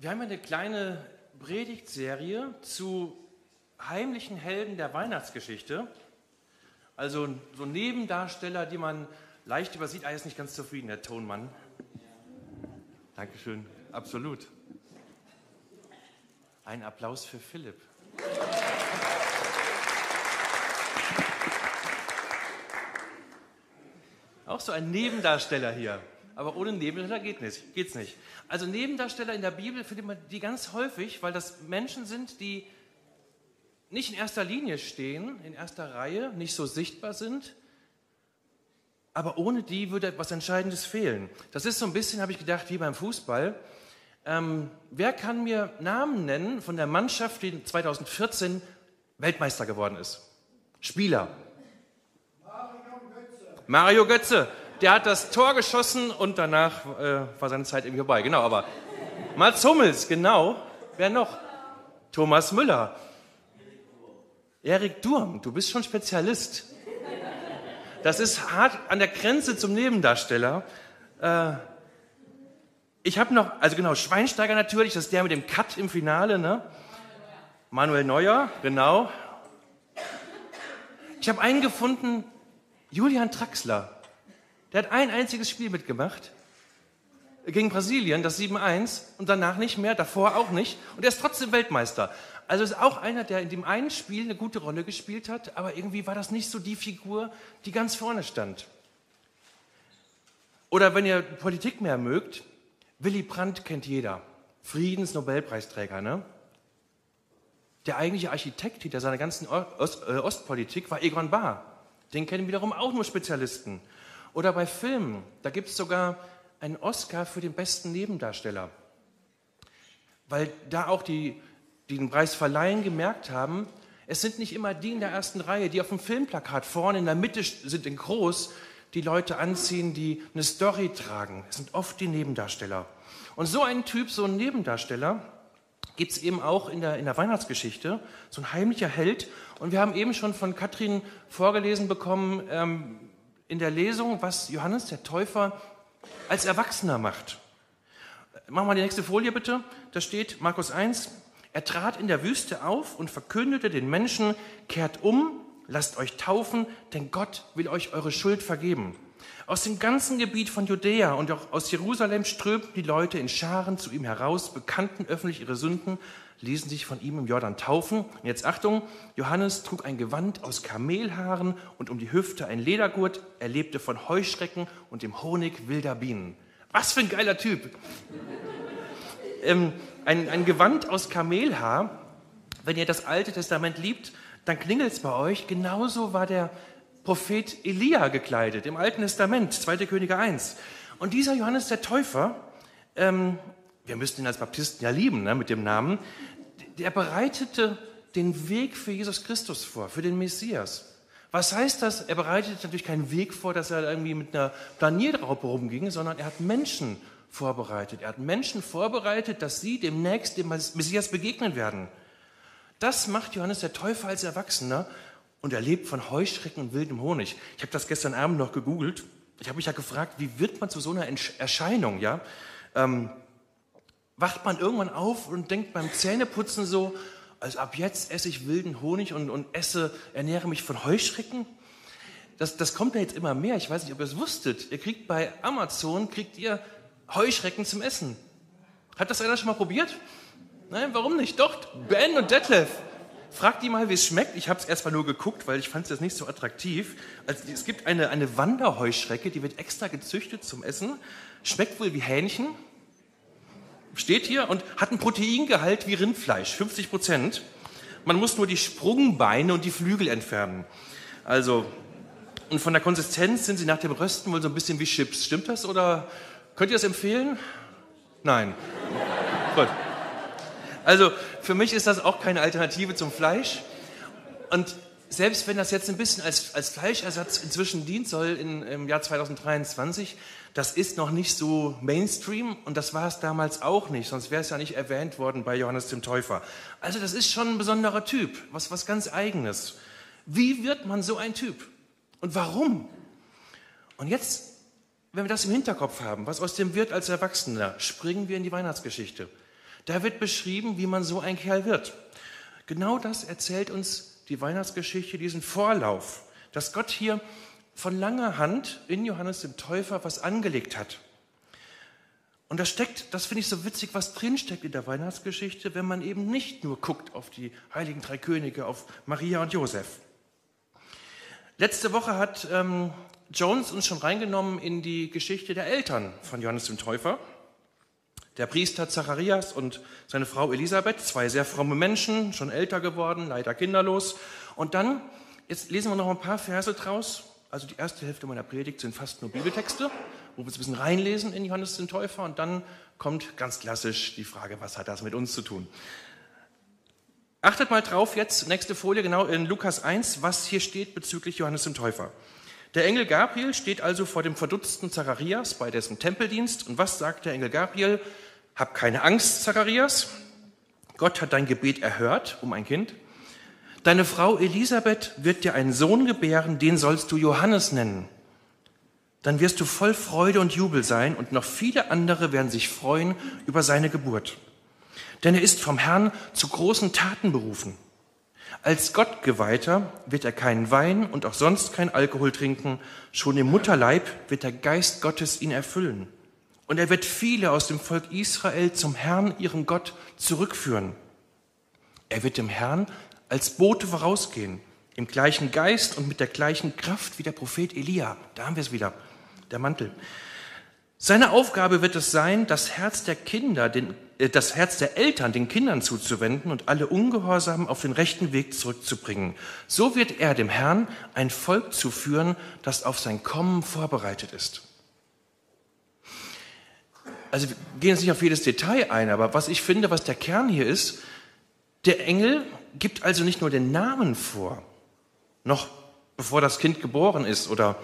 Wir haben eine kleine Predigtserie zu heimlichen Helden der Weihnachtsgeschichte. Also so Nebendarsteller, die man leicht übersieht. Ah, ist nicht ganz zufrieden, der Tonmann. Dankeschön, absolut. Ein Applaus für Philipp. Auch so ein Nebendarsteller hier. Aber ohne Nebendarsteller geht nicht, geht's nicht. Also Nebendarsteller in der Bibel findet man die ganz häufig, weil das Menschen sind, die nicht in erster Linie stehen, in erster Reihe, nicht so sichtbar sind, aber ohne die würde etwas Entscheidendes fehlen. Das ist so ein bisschen, habe ich gedacht, wie beim Fußball. Ähm, wer kann mir Namen nennen von der Mannschaft, die 2014 Weltmeister geworden ist? Spieler. Mario Götze. Mario Götze der hat das Tor geschossen und danach äh, war seine Zeit irgendwie vorbei. Genau, aber Mats Hummels, genau. Wer noch? Thomas Müller. Erik Durm, du bist schon Spezialist. Das ist hart an der Grenze zum Nebendarsteller. Äh, ich habe noch, also genau, Schweinsteiger natürlich, das ist der mit dem Cut im Finale, ne? Manuel Neuer, genau. Ich habe einen gefunden, Julian Traxler. Der hat ein einziges Spiel mitgemacht gegen Brasilien, das 7-1 und danach nicht mehr, davor auch nicht und er ist trotzdem Weltmeister. Also ist auch einer, der in dem einen Spiel eine gute Rolle gespielt hat, aber irgendwie war das nicht so die Figur, die ganz vorne stand. Oder wenn ihr Politik mehr mögt, Willy Brandt kennt jeder. Friedensnobelpreisträger, ne? Der eigentliche Architekt hinter seiner ganzen äh, Ostpolitik war Egon Bahr. Den kennen wiederum auch nur Spezialisten. Oder bei Filmen, da gibt es sogar einen Oscar für den besten Nebendarsteller. Weil da auch die, die den Preis verleihen, gemerkt haben, es sind nicht immer die in der ersten Reihe, die auf dem Filmplakat vorne in der Mitte sind in groß, die Leute anziehen, die eine Story tragen. Es sind oft die Nebendarsteller. Und so ein Typ, so ein Nebendarsteller, gibt es eben auch in der, in der Weihnachtsgeschichte, so ein heimlicher Held. Und wir haben eben schon von Katrin vorgelesen bekommen, ähm, in der Lesung, was Johannes der Täufer als Erwachsener macht. Machen wir die nächste Folie bitte. Da steht Markus 1. Er trat in der Wüste auf und verkündete den Menschen, kehrt um, lasst euch taufen, denn Gott will euch eure Schuld vergeben. Aus dem ganzen Gebiet von Judäa und auch aus Jerusalem strömten die Leute in Scharen zu ihm heraus, bekannten öffentlich ihre Sünden ließen sich von ihm im Jordan taufen. Und jetzt Achtung, Johannes trug ein Gewand aus Kamelhaaren und um die Hüfte ein Ledergurt. Er lebte von Heuschrecken und dem Honig wilder Bienen. Was für ein geiler Typ. ähm, ein, ein Gewand aus Kamelhaar. Wenn ihr das Alte Testament liebt, dann klingelt es bei euch. Genauso war der Prophet Elia gekleidet im Alten Testament, 2. Könige 1. Und dieser Johannes der Täufer, ähm, wir müssten ihn als Baptisten ja lieben ne, mit dem Namen, der bereitete den Weg für Jesus Christus vor, für den Messias. Was heißt das? Er bereitet natürlich keinen Weg vor, dass er irgendwie mit einer Planierraupe rumging, sondern er hat Menschen vorbereitet. Er hat Menschen vorbereitet, dass sie demnächst dem Messias begegnen werden. Das macht Johannes der Täufer als Erwachsener und er lebt von Heuschrecken und wildem Honig. Ich habe das gestern Abend noch gegoogelt. Ich habe mich ja gefragt, wie wird man zu so einer Erscheinung? Ja, ähm, wacht man irgendwann auf und denkt beim Zähneputzen so, also ab jetzt esse ich wilden Honig und, und esse, ernähre mich von Heuschrecken. Das, das kommt ja jetzt immer mehr. Ich weiß nicht, ob ihr es wusstet. Ihr kriegt bei Amazon, kriegt ihr Heuschrecken zum Essen. Hat das einer schon mal probiert? Nein, warum nicht? Doch, Ben und Detlef. Fragt die mal, wie es schmeckt. Ich habe es erstmal nur geguckt, weil ich fand es jetzt nicht so attraktiv. Also, es gibt eine, eine Wanderheuschrecke, die wird extra gezüchtet zum Essen. Schmeckt wohl wie Hähnchen steht hier und hat einen Proteingehalt wie Rindfleisch, 50 Prozent. Man muss nur die Sprungbeine und die Flügel entfernen. Also, und von der Konsistenz sind sie nach dem Rösten wohl so ein bisschen wie Chips. Stimmt das oder könnt ihr das empfehlen? Nein. Gut. Also, für mich ist das auch keine Alternative zum Fleisch. Und selbst wenn das jetzt ein bisschen als, als Fleischersatz inzwischen dient soll in, im Jahr 2023, das ist noch nicht so Mainstream und das war es damals auch nicht, sonst wäre es ja nicht erwähnt worden bei Johannes dem Täufer. Also das ist schon ein besonderer Typ, was, was ganz eigenes. Wie wird man so ein Typ? Und warum? Und jetzt, wenn wir das im Hinterkopf haben, was aus dem wird als Erwachsener, springen wir in die Weihnachtsgeschichte. Da wird beschrieben, wie man so ein Kerl wird. Genau das erzählt uns die Weihnachtsgeschichte, diesen Vorlauf, dass Gott hier von langer Hand in Johannes dem Täufer was angelegt hat. Und da steckt, das finde ich so witzig, was drinsteckt in der Weihnachtsgeschichte, wenn man eben nicht nur guckt auf die heiligen drei Könige, auf Maria und Josef. Letzte Woche hat ähm, Jones uns schon reingenommen in die Geschichte der Eltern von Johannes dem Täufer. Der Priester Zacharias und seine Frau Elisabeth, zwei sehr fromme Menschen, schon älter geworden, leider kinderlos. Und dann, jetzt lesen wir noch ein paar Verse draus. Also die erste Hälfte meiner Predigt sind fast nur Bibeltexte, wo wir ein bisschen reinlesen in Johannes den Täufer. Und dann kommt ganz klassisch die Frage, was hat das mit uns zu tun? Achtet mal drauf jetzt, nächste Folie, genau in Lukas 1, was hier steht bezüglich Johannes dem Täufer. Der Engel Gabriel steht also vor dem verdutzten Zacharias bei dessen Tempeldienst. Und was sagt der Engel Gabriel? Hab keine Angst, Zacharias. Gott hat dein Gebet erhört um ein Kind. Deine Frau Elisabeth wird dir einen Sohn gebären, den sollst du Johannes nennen. Dann wirst du voll Freude und Jubel sein und noch viele andere werden sich freuen über seine Geburt. Denn er ist vom Herrn zu großen Taten berufen. Als Gottgeweihter wird er keinen Wein und auch sonst kein Alkohol trinken. Schon im Mutterleib wird der Geist Gottes ihn erfüllen. Und er wird viele aus dem Volk Israel zum Herrn, ihrem Gott, zurückführen. Er wird dem Herrn als Bote vorausgehen, im gleichen Geist und mit der gleichen Kraft wie der Prophet Elia. Da haben wir es wieder, der Mantel. Seine Aufgabe wird es sein, das Herz der Kinder, den, äh, das Herz der Eltern den Kindern zuzuwenden und alle Ungehorsamen auf den rechten Weg zurückzubringen. So wird er dem Herrn ein Volk zuführen, das auf sein Kommen vorbereitet ist. Also wir gehen jetzt nicht auf jedes Detail ein, aber was ich finde, was der Kern hier ist, der Engel gibt also nicht nur den Namen vor, noch bevor das Kind geboren ist oder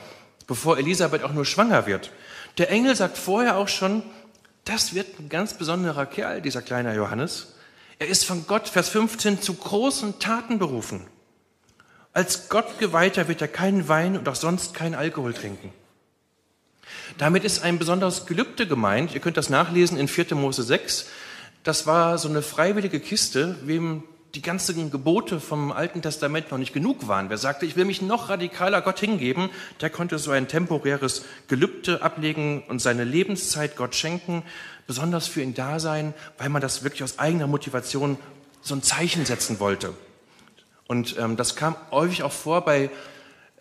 bevor Elisabeth auch nur schwanger wird, der Engel sagt vorher auch schon, das wird ein ganz besonderer Kerl, dieser kleine Johannes. Er ist von Gott, Vers 15, zu großen Taten berufen. Als Gottgeweihter wird er keinen Wein und auch sonst keinen Alkohol trinken. Damit ist ein besonderes Gelübde gemeint. Ihr könnt das nachlesen in 4. Mose 6. Das war so eine freiwillige Kiste, wem die ganzen Gebote vom Alten Testament noch nicht genug waren. Wer sagte, ich will mich noch radikaler Gott hingeben, der konnte so ein temporäres Gelübde ablegen und seine Lebenszeit Gott schenken, besonders für ihn da sein, weil man das wirklich aus eigener Motivation so ein Zeichen setzen wollte. Und ähm, das kam häufig auch vor bei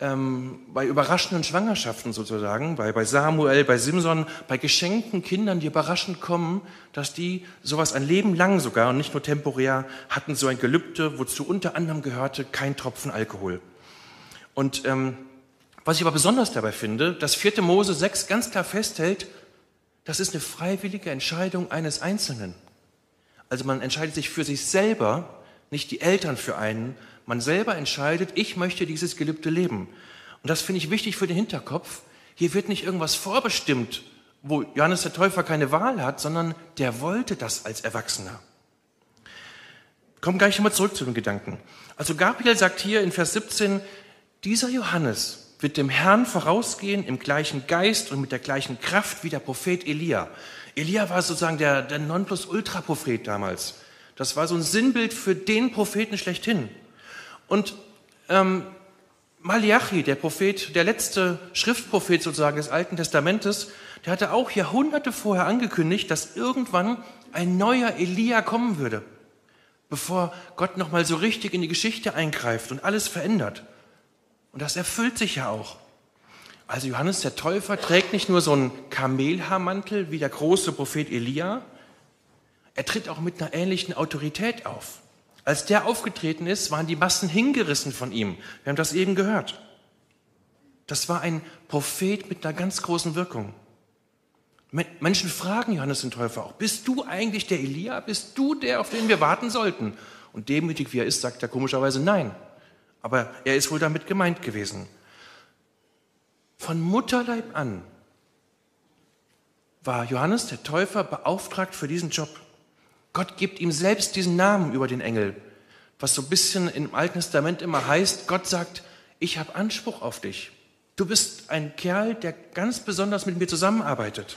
ähm, bei überraschenden Schwangerschaften sozusagen, bei, bei Samuel, bei Simson, bei geschenkten Kindern, die überraschend kommen, dass die sowas ein Leben lang sogar und nicht nur temporär hatten so ein Gelübde, wozu unter anderem gehörte kein Tropfen Alkohol. Und ähm, was ich aber besonders dabei finde, dass 4. Mose 6 ganz klar festhält, das ist eine freiwillige Entscheidung eines Einzelnen. Also man entscheidet sich für sich selber, nicht die Eltern für einen, man selber entscheidet, ich möchte dieses Gelübde leben. Und das finde ich wichtig für den Hinterkopf. Hier wird nicht irgendwas vorbestimmt, wo Johannes der Täufer keine Wahl hat, sondern der wollte das als Erwachsener. Kommen gleich nochmal zurück zu dem Gedanken. Also Gabriel sagt hier in Vers 17, dieser Johannes wird dem Herrn vorausgehen im gleichen Geist und mit der gleichen Kraft wie der Prophet Elia. Elia war sozusagen der, der Nonplusultra-Prophet damals. Das war so ein Sinnbild für den Propheten schlechthin. Und ähm, Malachi, der Prophet, der letzte Schriftprophet sozusagen des Alten Testamentes, der hatte auch Jahrhunderte vorher angekündigt, dass irgendwann ein neuer Elia kommen würde, bevor Gott nochmal so richtig in die Geschichte eingreift und alles verändert. Und das erfüllt sich ja auch. Also Johannes der Täufer trägt nicht nur so einen Kamelhaarmantel wie der große Prophet Elia, er tritt auch mit einer ähnlichen Autorität auf. Als der aufgetreten ist, waren die Massen hingerissen von ihm. Wir haben das eben gehört. Das war ein Prophet mit einer ganz großen Wirkung. Menschen fragen Johannes den Täufer auch, bist du eigentlich der Elia? Bist du der, auf den wir warten sollten? Und demütig wie er ist, sagt er komischerweise nein. Aber er ist wohl damit gemeint gewesen. Von Mutterleib an war Johannes der Täufer beauftragt für diesen Job. Gott gibt ihm selbst diesen Namen über den Engel, was so ein bisschen im Alten Testament immer heißt, Gott sagt, ich habe Anspruch auf dich. Du bist ein Kerl, der ganz besonders mit mir zusammenarbeitet.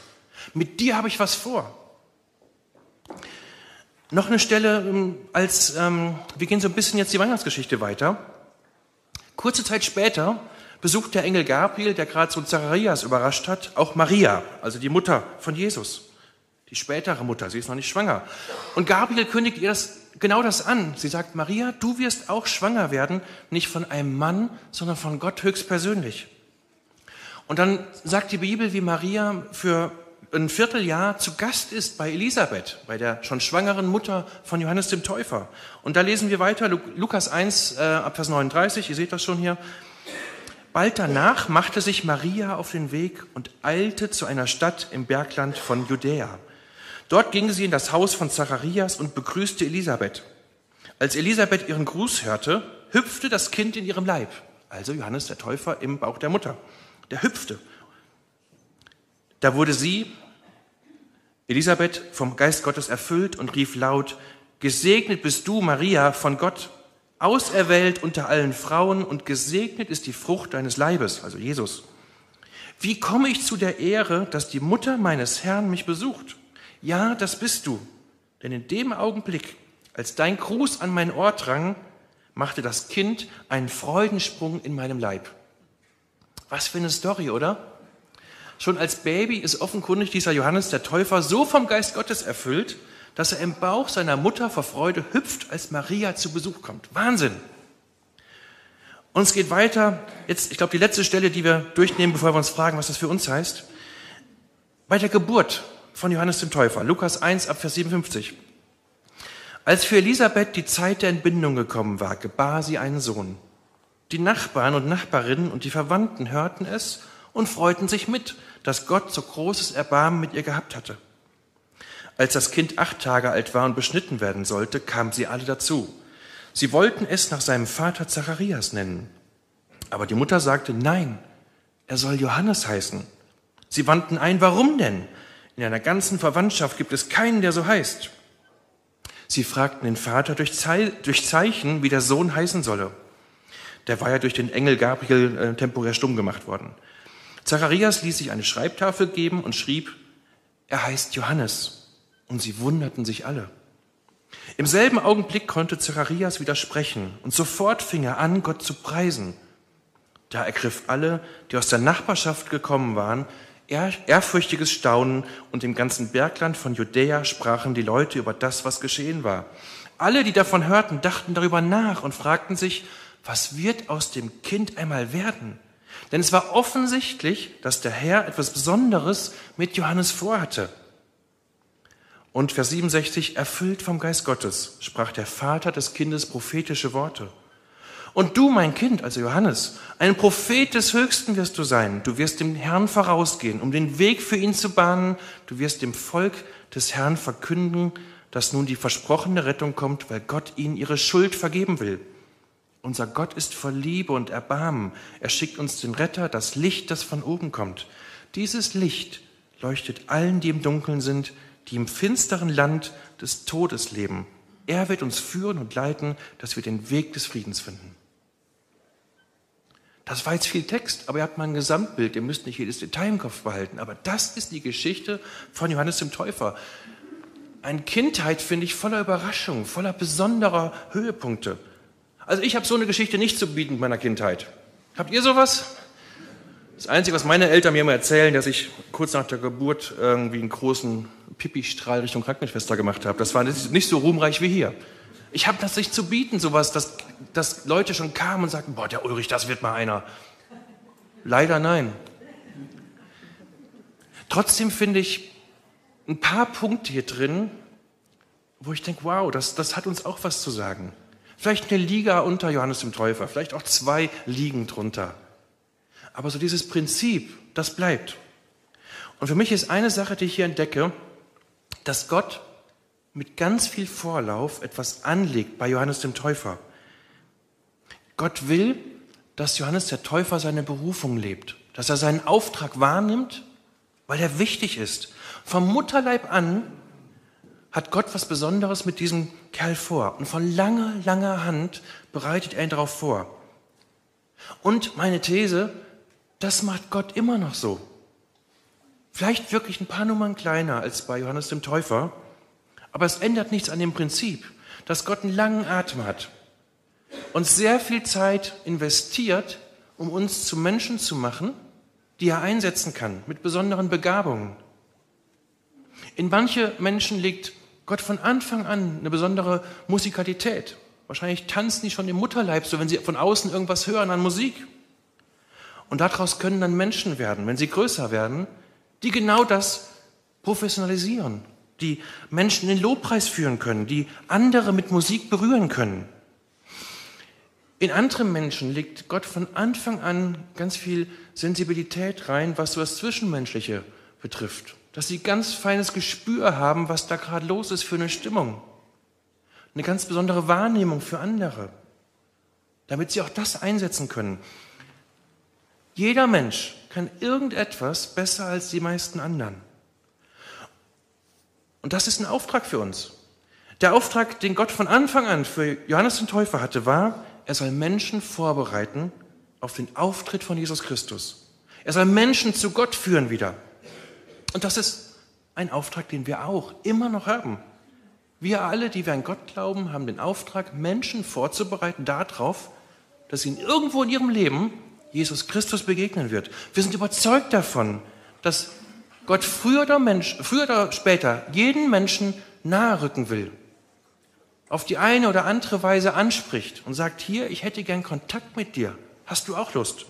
Mit dir habe ich was vor. Noch eine Stelle, ähm, als ähm, wir gehen so ein bisschen jetzt die Weihnachtsgeschichte weiter. Kurze Zeit später besucht der Engel Gabriel, der gerade so Zacharias überrascht hat, auch Maria, also die Mutter von Jesus. Die spätere Mutter, sie ist noch nicht schwanger. Und Gabriel kündigt ihr das, genau das an. Sie sagt, Maria, du wirst auch schwanger werden, nicht von einem Mann, sondern von Gott höchstpersönlich. Und dann sagt die Bibel, wie Maria für ein Vierteljahr zu Gast ist bei Elisabeth, bei der schon schwangeren Mutter von Johannes dem Täufer. Und da lesen wir weiter, Lukas 1, äh, ab Vers 39, ihr seht das schon hier. Bald danach machte sich Maria auf den Weg und eilte zu einer Stadt im Bergland von Judäa. Dort ging sie in das Haus von Zacharias und begrüßte Elisabeth. Als Elisabeth ihren Gruß hörte, hüpfte das Kind in ihrem Leib, also Johannes der Täufer im Bauch der Mutter. Der hüpfte da wurde sie, Elisabeth, vom Geist Gottes erfüllt und rief laut, Gesegnet bist du, Maria, von Gott, auserwählt unter allen Frauen und gesegnet ist die Frucht deines Leibes, also Jesus. Wie komme ich zu der Ehre, dass die Mutter meines Herrn mich besucht? Ja, das bist du. Denn in dem Augenblick, als dein Gruß an mein Ohr drang, machte das Kind einen Freudensprung in meinem Leib. Was für eine Story, oder? Schon als Baby ist offenkundig dieser Johannes der Täufer so vom Geist Gottes erfüllt, dass er im Bauch seiner Mutter vor Freude hüpft, als Maria zu Besuch kommt. Wahnsinn! Und es geht weiter. Jetzt, ich glaube, die letzte Stelle, die wir durchnehmen, bevor wir uns fragen, was das für uns heißt. Bei der Geburt von Johannes dem Täufer, Lukas 1 ab Vers 57. Als für Elisabeth die Zeit der Entbindung gekommen war, gebar sie einen Sohn. Die Nachbarn und Nachbarinnen und die Verwandten hörten es und freuten sich mit, dass Gott so großes Erbarmen mit ihr gehabt hatte. Als das Kind acht Tage alt war und beschnitten werden sollte, kamen sie alle dazu. Sie wollten es nach seinem Vater Zacharias nennen. Aber die Mutter sagte, nein, er soll Johannes heißen. Sie wandten ein, warum denn? In einer ganzen Verwandtschaft gibt es keinen, der so heißt. Sie fragten den Vater durch, Zeichen, wie der Sohn heißen solle. Der war ja durch den Engel Gabriel äh, temporär stumm gemacht worden. Zacharias ließ sich eine Schreibtafel geben und schrieb, er heißt Johannes. Und sie wunderten sich alle. Im selben Augenblick konnte Zacharias widersprechen und sofort fing er an, Gott zu preisen. Da ergriff alle, die aus der Nachbarschaft gekommen waren, ehrfürchtiges Staunen und im ganzen Bergland von Judäa sprachen die Leute über das, was geschehen war. Alle, die davon hörten, dachten darüber nach und fragten sich, was wird aus dem Kind einmal werden? Denn es war offensichtlich, dass der Herr etwas Besonderes mit Johannes vorhatte. Und Vers 67, erfüllt vom Geist Gottes, sprach der Vater des Kindes prophetische Worte. Und du, mein Kind, also Johannes, ein Prophet des Höchsten wirst du sein. Du wirst dem Herrn vorausgehen, um den Weg für ihn zu bahnen. Du wirst dem Volk des Herrn verkünden, dass nun die versprochene Rettung kommt, weil Gott ihnen ihre Schuld vergeben will. Unser Gott ist voll Liebe und Erbarmen. Er schickt uns den Retter, das Licht, das von oben kommt. Dieses Licht leuchtet allen, die im Dunkeln sind, die im finsteren Land des Todes leben. Er wird uns führen und leiten, dass wir den Weg des Friedens finden. Das war jetzt viel Text, aber ihr habt mal ein Gesamtbild. Ihr müsst nicht jedes Detail im Kopf behalten. Aber das ist die Geschichte von Johannes dem Täufer. Eine Kindheit, finde ich, voller Überraschungen, voller besonderer Höhepunkte. Also ich habe so eine Geschichte nicht zu bieten in meiner Kindheit. Habt ihr sowas? Das Einzige, was meine Eltern mir immer erzählen, dass ich kurz nach der Geburt irgendwie einen großen Pipi-Strahl Richtung Krankenschwester gemacht habe. Das war nicht so ruhmreich wie hier. Ich habe das nicht zu bieten, sowas, dass, dass Leute schon kamen und sagten, boah, der Ulrich, das wird mal einer. Leider nein. Trotzdem finde ich ein paar Punkte hier drin, wo ich denke, wow, das, das hat uns auch was zu sagen. Vielleicht eine Liga unter Johannes dem Täufer, vielleicht auch zwei Ligen drunter. Aber so dieses Prinzip, das bleibt. Und für mich ist eine Sache, die ich hier entdecke, dass Gott mit ganz viel Vorlauf etwas anlegt bei Johannes dem Täufer. Gott will, dass Johannes der Täufer seine Berufung lebt, dass er seinen Auftrag wahrnimmt, weil er wichtig ist. Vom Mutterleib an hat Gott was Besonderes mit diesem Kerl vor. Und von langer, langer Hand bereitet er ihn darauf vor. Und meine These, das macht Gott immer noch so. Vielleicht wirklich ein paar Nummern kleiner als bei Johannes dem Täufer, Aber es ändert nichts an dem Prinzip, dass Gott einen langen Atem hat und sehr viel Zeit investiert, um uns zu Menschen zu machen, die er einsetzen kann mit besonderen Begabungen. In manche Menschen liegt Gott von Anfang an eine besondere Musikalität. Wahrscheinlich tanzen die schon im Mutterleib, so wenn sie von außen irgendwas hören an Musik. Und daraus können dann Menschen werden, wenn sie größer werden, die genau das professionalisieren, die Menschen in den Lobpreis führen können, die andere mit Musik berühren können. In anderen Menschen legt Gott von Anfang an ganz viel Sensibilität rein, was so das Zwischenmenschliche betrifft. Dass sie ganz feines Gespür haben, was da gerade los ist für eine Stimmung. Eine ganz besondere Wahrnehmung für andere. Damit sie auch das einsetzen können. Jeder Mensch kann irgendetwas besser als die meisten anderen. Und das ist ein Auftrag für uns. Der Auftrag, den Gott von Anfang an für Johannes den Täufer hatte, war, er soll Menschen vorbereiten auf den Auftritt von Jesus Christus. Er soll Menschen zu Gott führen wieder. Und das ist ein Auftrag, den wir auch immer noch haben. Wir alle, die wir an Gott glauben, haben den Auftrag, Menschen vorzubereiten darauf, dass ihnen irgendwo in ihrem Leben Jesus Christus begegnen wird. Wir sind überzeugt davon, dass Gott früher oder, Mensch, früher oder später jeden Menschen nahe rücken will auf die eine oder andere Weise anspricht und sagt, hier, ich hätte gern Kontakt mit dir, hast du auch Lust?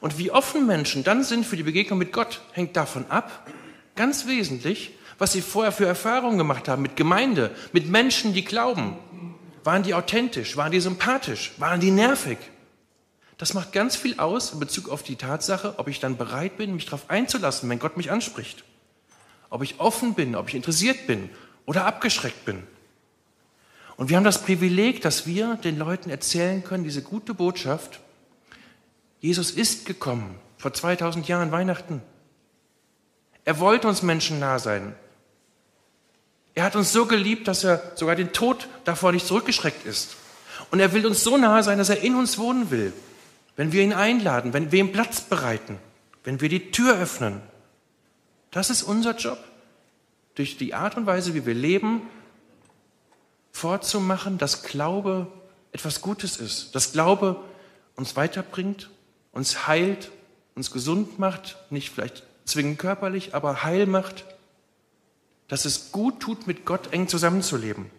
Und wie offen Menschen dann sind für die Begegnung mit Gott, hängt davon ab, ganz wesentlich, was sie vorher für Erfahrungen gemacht haben mit Gemeinde, mit Menschen, die glauben. Waren die authentisch? Waren die sympathisch? Waren die nervig? Das macht ganz viel aus in Bezug auf die Tatsache, ob ich dann bereit bin, mich darauf einzulassen, wenn Gott mich anspricht. Ob ich offen bin, ob ich interessiert bin oder abgeschreckt bin. Und wir haben das Privileg, dass wir den Leuten erzählen können, diese gute Botschaft, Jesus ist gekommen, vor 2000 Jahren Weihnachten. Er wollte uns Menschen nah sein. Er hat uns so geliebt, dass er sogar den Tod davor nicht zurückgeschreckt ist. Und er will uns so nahe sein, dass er in uns wohnen will. Wenn wir ihn einladen, wenn wir ihm Platz bereiten, wenn wir die Tür öffnen. Das ist unser Job. Durch die Art und Weise, wie wir leben, vorzumachen, dass Glaube etwas Gutes ist, dass Glaube uns weiterbringt, uns heilt, uns gesund macht, nicht vielleicht zwingend körperlich, aber heil macht, dass es gut tut, mit Gott eng zusammenzuleben.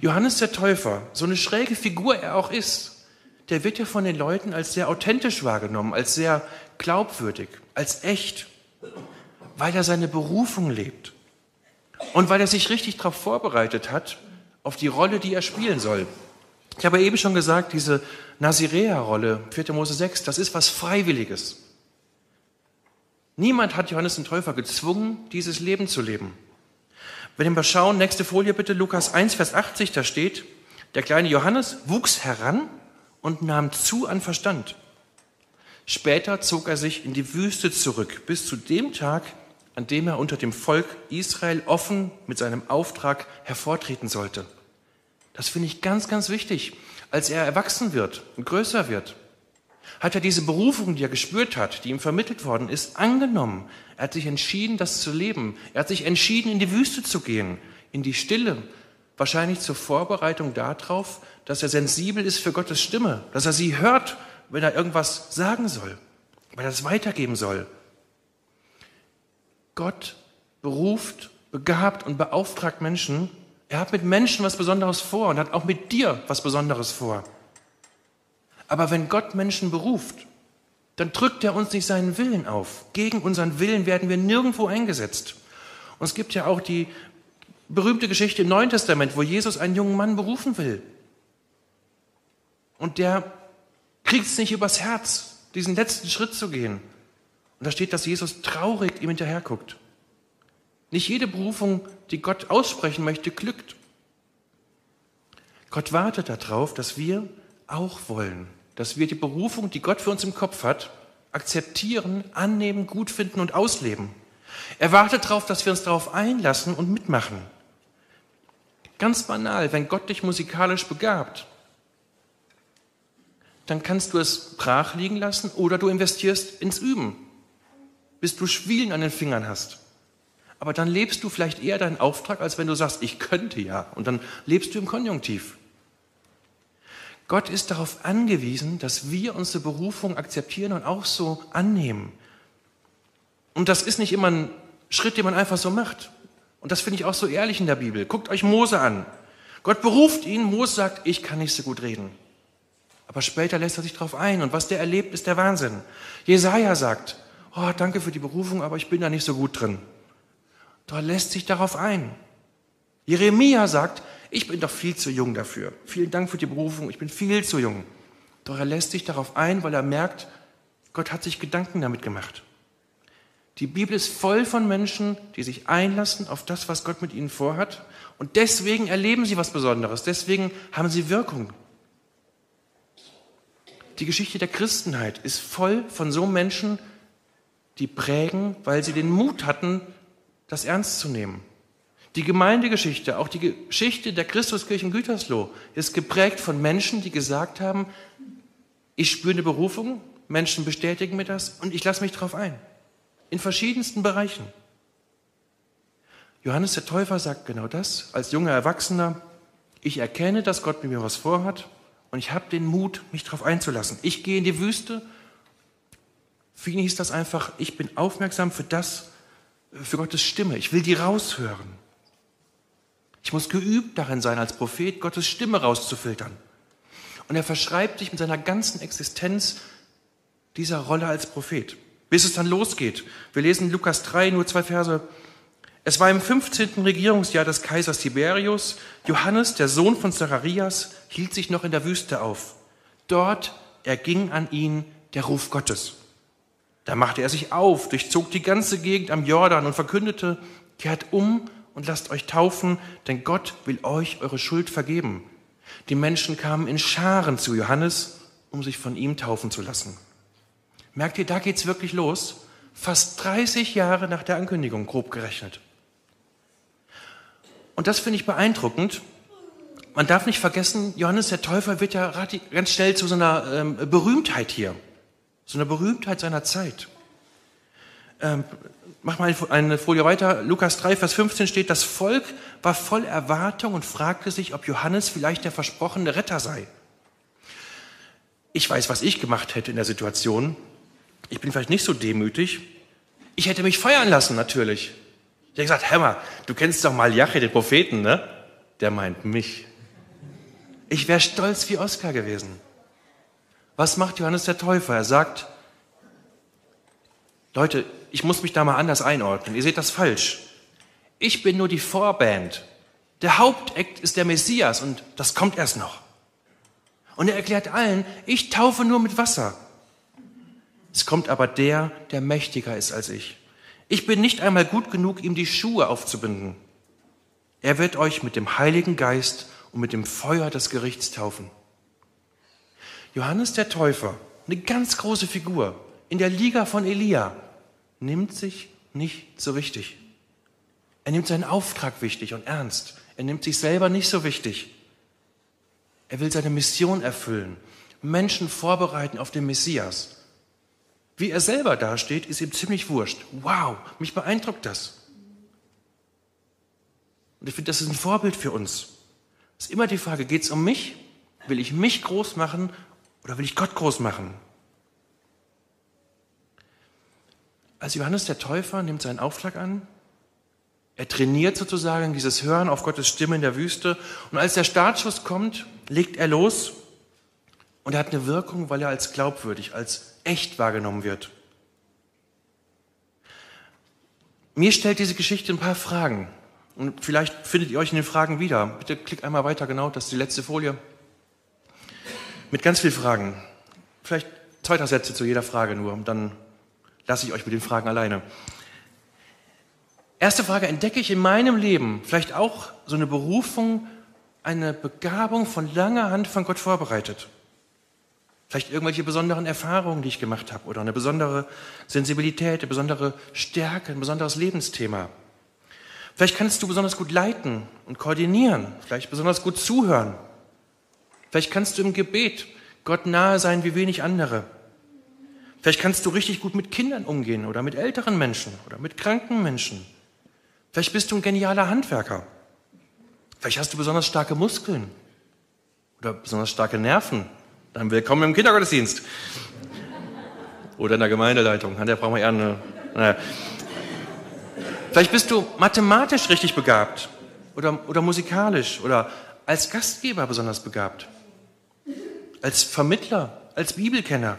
Johannes der Täufer, so eine schräge Figur er auch ist, der wird ja von den Leuten als sehr authentisch wahrgenommen, als sehr glaubwürdig, als echt, weil er seine Berufung lebt und weil er sich richtig darauf vorbereitet hat, auf die Rolle, die er spielen soll. Ich habe eben schon gesagt, diese Nazirea-Rolle, 4. Mose 6, das ist was Freiwilliges. Niemand hat Johannes den Täufer gezwungen, dieses Leben zu leben. Wenn wir schauen, nächste Folie bitte, Lukas 1, Vers 80, da steht, der kleine Johannes wuchs heran und nahm zu an Verstand. Später zog er sich in die Wüste zurück, bis zu dem Tag, an dem er unter dem Volk Israel offen mit seinem Auftrag hervortreten sollte. Das finde ich ganz, ganz wichtig. Als er erwachsen wird und größer wird, hat er diese Berufung, die er gespürt hat, die ihm vermittelt worden ist, angenommen. Er hat sich entschieden, das zu leben. Er hat sich entschieden, in die Wüste zu gehen, in die Stille, wahrscheinlich zur Vorbereitung darauf, dass er sensibel ist für Gottes Stimme, dass er sie hört, wenn er irgendwas sagen soll, weil er es weitergeben soll. Gott beruft, begabt und beauftragt Menschen. Er hat mit Menschen was Besonderes vor und hat auch mit dir was Besonderes vor. Aber wenn Gott Menschen beruft, dann drückt er uns nicht seinen Willen auf. Gegen unseren Willen werden wir nirgendwo eingesetzt. Und es gibt ja auch die berühmte Geschichte im Neuen Testament, wo Jesus einen jungen Mann berufen will. Und der kriegt es nicht übers Herz, diesen letzten Schritt zu gehen. Und da steht, dass Jesus traurig ihm hinterherguckt. Nicht jede Berufung, die Gott aussprechen möchte, glückt. Gott wartet darauf, dass wir auch wollen, dass wir die Berufung, die Gott für uns im Kopf hat, akzeptieren, annehmen, gut finden und ausleben. Er wartet darauf, dass wir uns darauf einlassen und mitmachen. Ganz banal, wenn Gott dich musikalisch begabt, dann kannst du es brach liegen lassen oder du investierst ins Üben bis du Schwielen an den Fingern hast. Aber dann lebst du vielleicht eher deinen Auftrag, als wenn du sagst, ich könnte ja. Und dann lebst du im Konjunktiv. Gott ist darauf angewiesen, dass wir unsere Berufung akzeptieren und auch so annehmen. Und das ist nicht immer ein Schritt, den man einfach so macht. Und das finde ich auch so ehrlich in der Bibel. Guckt euch Mose an. Gott beruft ihn, Mose sagt, ich kann nicht so gut reden. Aber später lässt er sich darauf ein und was der erlebt, ist der Wahnsinn. Jesaja sagt, oh, danke für die Berufung, aber ich bin da nicht so gut drin. Er lässt sich darauf ein. Jeremia sagt, ich bin doch viel zu jung dafür. Vielen Dank für die Berufung, ich bin viel zu jung. Doch er lässt sich darauf ein, weil er merkt, Gott hat sich Gedanken damit gemacht. Die Bibel ist voll von Menschen, die sich einlassen auf das, was Gott mit ihnen vorhat. Und deswegen erleben sie was Besonderes. Deswegen haben sie Wirkung. Die Geschichte der Christenheit ist voll von so Menschen, die prägen, weil sie den Mut hatten, das ernst zu nehmen. Die Gemeindegeschichte, auch die Geschichte der Christuskirche in Gütersloh, ist geprägt von Menschen, die gesagt haben, ich spüre eine Berufung, Menschen bestätigen mir das und ich lasse mich darauf ein in verschiedensten Bereichen. Johannes der Täufer sagt genau das als junger Erwachsener. Ich erkenne, dass Gott mit mir was vorhat und ich habe den Mut, mich darauf einzulassen. Ich gehe in die Wüste. Für ihn hieß das einfach, ich bin aufmerksam für das, für Gottes Stimme. Ich will die raushören. Ich muss geübt darin sein, als Prophet Gottes Stimme rauszufiltern. Und er verschreibt sich mit seiner ganzen Existenz dieser Rolle als Prophet bis es dann losgeht. Wir lesen Lukas 3, nur zwei Verse. Es war im 15. Regierungsjahr des Kaisers Tiberius. Johannes, der Sohn von Zacharias, hielt sich noch in der Wüste auf. Dort erging an ihn der Ruf Gottes. Da machte er sich auf, durchzog die ganze Gegend am Jordan und verkündete, kehrt um und lasst euch taufen, denn Gott will euch eure Schuld vergeben. Die Menschen kamen in Scharen zu Johannes, um sich von ihm taufen zu lassen. Merkt ihr, da geht's wirklich los. Fast 30 Jahre nach der Ankündigung, grob gerechnet. Und das finde ich beeindruckend. Man darf nicht vergessen, Johannes der Täufer wird ja ganz schnell zu so einer ähm, Berühmtheit hier. So einer Berühmtheit seiner Zeit. Ähm, mach mal eine Folie weiter. Lukas 3, Vers 15 steht, das Volk war voll Erwartung und fragte sich, ob Johannes vielleicht der versprochene Retter sei. Ich weiß, was ich gemacht hätte in der Situation ich bin vielleicht nicht so demütig. Ich hätte mich feiern lassen, natürlich. Ich hätte gesagt, Hammer, du kennst doch mal Jache, den Propheten, ne? Der meint mich. Ich wäre stolz wie Oskar gewesen. Was macht Johannes der Täufer? Er sagt, Leute, ich muss mich da mal anders einordnen. Ihr seht das falsch. Ich bin nur die Vorband. Der Hauptakt ist der Messias und das kommt erst noch. Und er erklärt allen, ich taufe nur mit Wasser. Es kommt aber der, der mächtiger ist als ich. Ich bin nicht einmal gut genug, ihm die Schuhe aufzubinden. Er wird euch mit dem Heiligen Geist und mit dem Feuer des Gerichts taufen. Johannes der Täufer, eine ganz große Figur in der Liga von Elia, nimmt sich nicht so wichtig. Er nimmt seinen Auftrag wichtig und ernst. Er nimmt sich selber nicht so wichtig. Er will seine Mission erfüllen, Menschen vorbereiten auf den Messias. Wie er selber dasteht, ist ihm ziemlich wurscht. Wow, mich beeindruckt das. Und ich finde, das ist ein Vorbild für uns. Es ist immer die Frage, geht es um mich? Will ich mich groß machen oder will ich Gott groß machen? Als Johannes der Täufer nimmt seinen Auftrag an. Er trainiert sozusagen dieses Hören auf Gottes Stimme in der Wüste. Und als der Startschuss kommt, legt er los. Und er hat eine Wirkung, weil er als glaubwürdig, als echt wahrgenommen wird. Mir stellt diese Geschichte ein paar Fragen. Und vielleicht findet ihr euch in den Fragen wieder. Bitte klickt einmal weiter, genau, das ist die letzte Folie. Mit ganz vielen Fragen. Vielleicht zwei, drei Sätze zu jeder Frage nur, und dann lasse ich euch mit den Fragen alleine. Erste Frage, entdecke ich in meinem Leben vielleicht auch so eine Berufung, eine Begabung von langer Hand von Gott vorbereitet? Vielleicht irgendwelche besonderen Erfahrungen, die ich gemacht habe oder eine besondere Sensibilität, eine besondere Stärke, ein besonderes Lebensthema. Vielleicht kannst du besonders gut leiten und koordinieren, vielleicht besonders gut zuhören. Vielleicht kannst du im Gebet Gott nahe sein wie wenig andere. Vielleicht kannst du richtig gut mit Kindern umgehen oder mit älteren Menschen oder mit kranken Menschen. Vielleicht bist du ein genialer Handwerker. Vielleicht hast du besonders starke Muskeln oder besonders starke Nerven. Dann willkommen im Kindergottesdienst. Oder in der Gemeindeleitung. An der brauchen wir eher eine. Naja. Vielleicht bist du mathematisch richtig begabt oder, oder musikalisch oder als Gastgeber besonders begabt, als Vermittler, als Bibelkenner.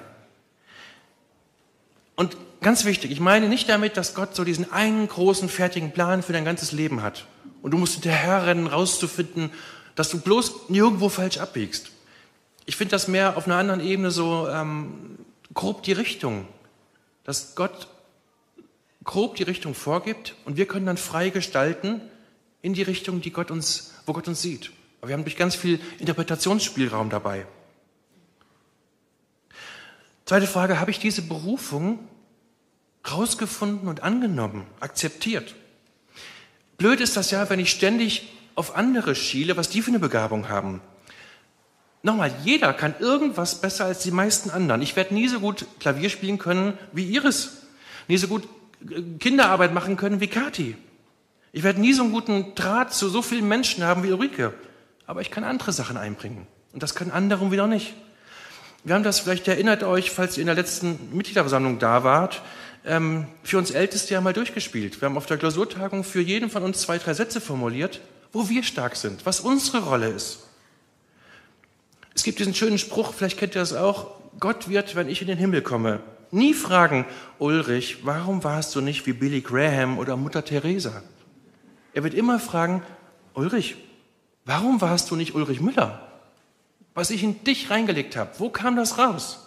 Und ganz wichtig, ich meine nicht damit, dass Gott so diesen einen großen, fertigen Plan für dein ganzes Leben hat. Und du musst hinterher rennen, rauszufinden, dass du bloß nirgendwo falsch abbiegst. Ich finde das mehr auf einer anderen Ebene so ähm, grob die Richtung, dass Gott grob die Richtung vorgibt und wir können dann frei gestalten in die Richtung, die Gott uns, wo Gott uns sieht. Aber wir haben durch ganz viel Interpretationsspielraum dabei. Zweite Frage, habe ich diese Berufung rausgefunden und angenommen, akzeptiert? Blöd ist das ja, wenn ich ständig auf andere schiele, was die für eine Begabung haben. Nochmal, jeder kann irgendwas besser als die meisten anderen. Ich werde nie so gut Klavier spielen können wie Iris, nie so gut äh, Kinderarbeit machen können wie Kathi. Ich werde nie so einen guten Draht zu so vielen Menschen haben wie Ulrike. Aber ich kann andere Sachen einbringen. Und das können andere wieder nicht. Wir haben das, vielleicht erinnert euch, falls ihr in der letzten Mitgliederversammlung da wart, ähm, für uns Älteste ja mal durchgespielt. Wir haben auf der Klausurtagung für jeden von uns zwei, drei Sätze formuliert, wo wir stark sind, was unsere Rolle ist. Es gibt diesen schönen Spruch, vielleicht kennt ihr das auch, Gott wird, wenn ich in den Himmel komme, nie fragen, Ulrich, warum warst du nicht wie Billy Graham oder Mutter Teresa? Er wird immer fragen, Ulrich, warum warst du nicht Ulrich Müller? Was ich in dich reingelegt habe, wo kam das raus?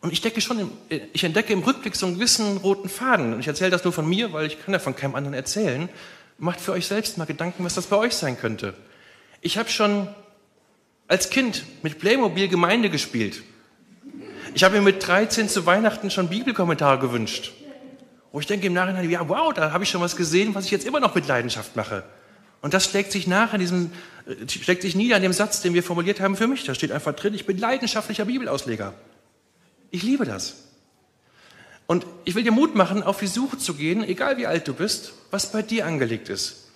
Und ich denke schon, ich entdecke im Rückblick so einen gewissen roten Faden. Und ich erzähle das nur von mir, weil ich kann ja von keinem anderen erzählen. Macht für euch selbst mal Gedanken, was das bei euch sein könnte. Ich habe schon als Kind mit Playmobil Gemeinde gespielt. Ich habe mir mit 13 zu Weihnachten schon Bibelkommentare gewünscht. Wo ich denke im Nachhinein, ja, wow, da habe ich schon was gesehen, was ich jetzt immer noch mit Leidenschaft mache. Und das schlägt sich nach in diesem, äh, schlägt sich nieder in dem Satz, den wir formuliert haben für mich. Da steht einfach drin, ich bin leidenschaftlicher Bibelausleger. Ich liebe das. Und ich will dir Mut machen, auf die Suche zu gehen, egal wie alt du bist, was bei dir angelegt ist.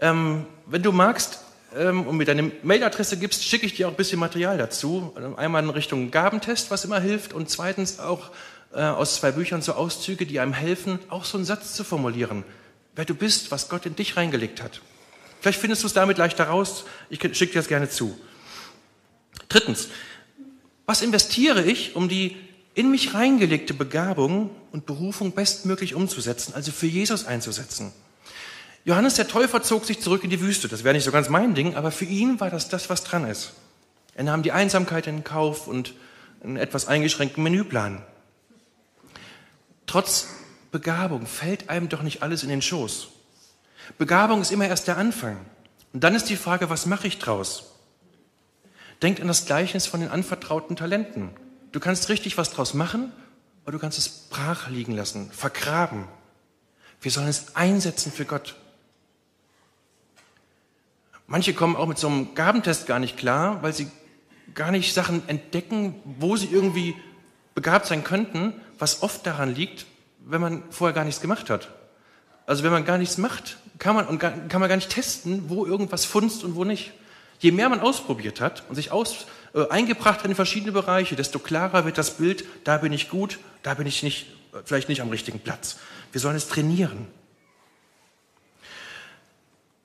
Ähm, wenn du magst, und mir deine Mailadresse gibst, schicke ich dir auch ein bisschen Material dazu. Einmal in Richtung Gabentest, was immer hilft, und zweitens auch äh, aus zwei Büchern so Auszüge, die einem helfen, auch so einen Satz zu formulieren. Wer du bist, was Gott in dich reingelegt hat. Vielleicht findest du es damit leichter raus. Ich schicke dir das gerne zu. Drittens, was investiere ich, um die in mich reingelegte Begabung und Berufung bestmöglich umzusetzen, also für Jesus einzusetzen? Johannes der Täufer zog sich zurück in die Wüste. Das wäre nicht so ganz mein Ding, aber für ihn war das das, was dran ist. Er nahm die Einsamkeit in Kauf und einen etwas eingeschränkten Menüplan. Trotz Begabung fällt einem doch nicht alles in den Schoß. Begabung ist immer erst der Anfang. Und dann ist die Frage, was mache ich draus? Denkt an das Gleichnis von den anvertrauten Talenten. Du kannst richtig was draus machen, oder du kannst es brach liegen lassen, vergraben. Wir sollen es einsetzen für Gott. Manche kommen auch mit so einem Gabentest gar nicht klar, weil sie gar nicht Sachen entdecken, wo sie irgendwie begabt sein könnten, was oft daran liegt, wenn man vorher gar nichts gemacht hat. Also wenn man gar nichts macht, kann man, und kann man gar nicht testen, wo irgendwas funzt und wo nicht. Je mehr man ausprobiert hat und sich aus, äh, eingebracht hat in verschiedene Bereiche, desto klarer wird das Bild, da bin ich gut, da bin ich nicht, vielleicht nicht am richtigen Platz. Wir sollen es trainieren.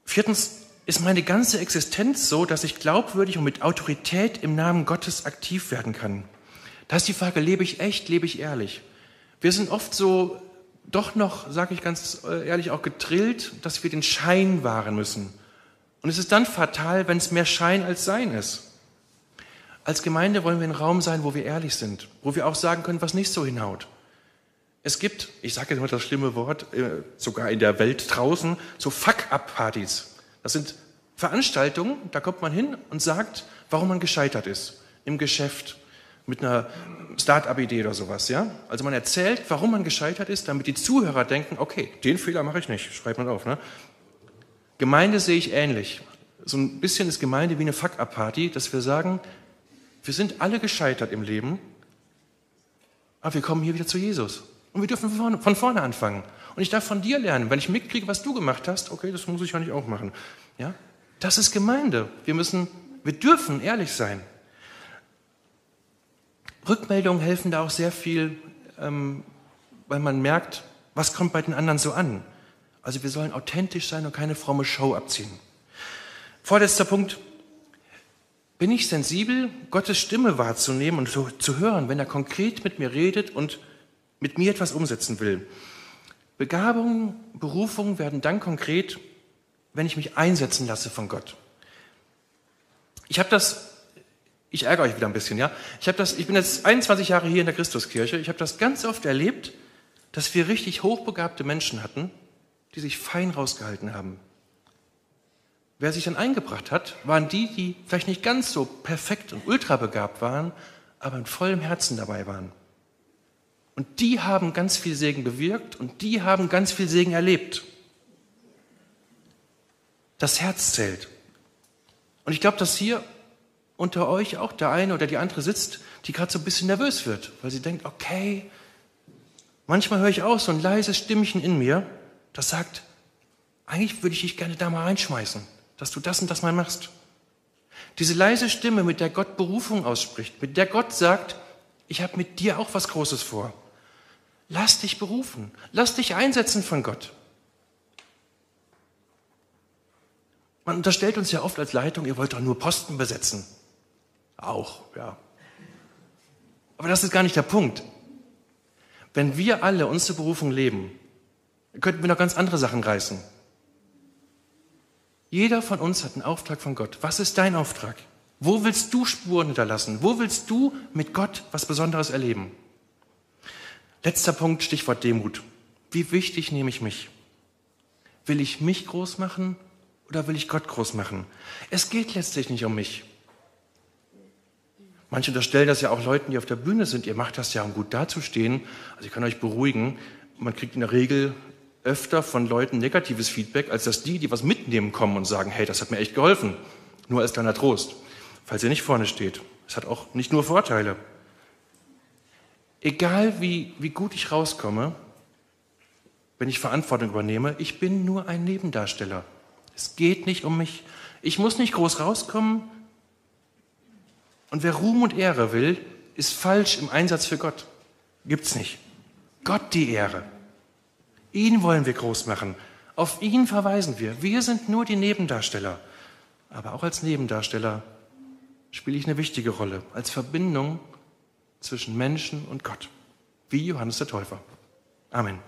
Viertens, ist meine ganze Existenz so, dass ich glaubwürdig und mit Autorität im Namen Gottes aktiv werden kann? Da ist die Frage, lebe ich echt, lebe ich ehrlich? Wir sind oft so doch noch, sage ich ganz äh, ehrlich, auch getrillt, dass wir den Schein wahren müssen. Und es ist dann fatal, wenn es mehr Schein als Sein ist. Als Gemeinde wollen wir ein Raum sein, wo wir ehrlich sind, wo wir auch sagen können, was nicht so hinhaut. Es gibt, ich sage jetzt mal das schlimme Wort, äh, sogar in der Welt draußen, so Fuck-up-Partys. Das sind Veranstaltungen, da kommt man hin und sagt, warum man gescheitert ist im Geschäft mit einer Start-up-Idee oder sowas. Ja? Also man erzählt, warum man gescheitert ist, damit die Zuhörer denken, okay, den Fehler mache ich nicht, schreibt man auf. Ne? Gemeinde sehe ich ähnlich. So ein bisschen ist Gemeinde wie eine Fuck-up-Party, dass wir sagen, wir sind alle gescheitert im Leben, aber wir kommen hier wieder zu Jesus. Und wir dürfen von vorne anfangen. Und ich darf von dir lernen. Wenn ich mitkriege, was du gemacht hast, okay, das muss ich ja nicht auch machen. Ja? Das ist Gemeinde. Wir müssen, wir dürfen ehrlich sein. Rückmeldungen helfen da auch sehr viel, ähm, weil man merkt, was kommt bei den anderen so an. Also wir sollen authentisch sein und keine fromme Show abziehen. Vorletzter Punkt. Bin ich sensibel, Gottes Stimme wahrzunehmen und zu, zu hören, wenn er konkret mit mir redet und mit mir etwas umsetzen will? Begabungen, Berufungen werden dann konkret, wenn ich mich einsetzen lasse von Gott. Ich habe das, ich ärgere euch wieder ein bisschen, ja. Ich habe das, ich bin jetzt 21 Jahre hier in der Christuskirche. Ich habe das ganz oft erlebt, dass wir richtig hochbegabte Menschen hatten, die sich fein rausgehalten haben. Wer sich dann eingebracht hat, waren die, die vielleicht nicht ganz so perfekt und ultrabegabt waren, aber in vollem Herzen dabei waren. Und die haben ganz viel Segen bewirkt und die haben ganz viel Segen erlebt. Das Herz zählt. Und ich glaube, dass hier unter euch auch der eine oder die andere sitzt, die gerade so ein bisschen nervös wird, weil sie denkt, okay, manchmal höre ich auch so ein leises Stimmchen in mir, das sagt, eigentlich würde ich dich gerne da mal reinschmeißen dass du das und das mal machst. Diese leise Stimme, mit der Gott Berufung ausspricht, mit der Gott sagt, ich habe mit dir auch was Großes vor. Lass dich berufen, lass dich einsetzen von Gott. Man unterstellt uns ja oft als Leitung, ihr wollt doch nur Posten besetzen. Auch, ja. Aber das ist gar nicht der Punkt. Wenn wir alle unsere Berufung leben, könnten wir noch ganz andere Sachen reißen. Jeder von uns hat einen Auftrag von Gott. Was ist dein Auftrag? Wo willst du Spuren hinterlassen? Wo willst du mit Gott was Besonderes erleben? Letzter Punkt, Stichwort Demut. Wie wichtig nehme ich mich? Will ich mich groß machen oder will ich Gott groß machen? Es geht letztlich nicht um mich. Manche unterstellen das ja auch Leuten, die auf der Bühne sind. Ihr macht das ja, um gut dazustehen. Also ich kann euch beruhigen. Man kriegt in der Regel öfter von Leuten negatives Feedback, als dass die, die was mitnehmen, kommen und sagen, hey, das hat mir echt geholfen. Nur als kleiner Trost, falls ihr nicht vorne steht. Es hat auch nicht nur Vorteile. Egal wie, wie gut ich rauskomme, wenn ich Verantwortung übernehme, ich bin nur ein Nebendarsteller. Es geht nicht um mich. Ich muss nicht groß rauskommen. Und wer Ruhm und Ehre will, ist falsch im Einsatz für Gott. Gibt's nicht. Gott die Ehre. Ihn wollen wir groß machen. Auf ihn verweisen wir. Wir sind nur die Nebendarsteller. Aber auch als Nebendarsteller spiele ich eine wichtige Rolle, als Verbindung zwischen Menschen und Gott. Wie Johannes der Täufer. Amen.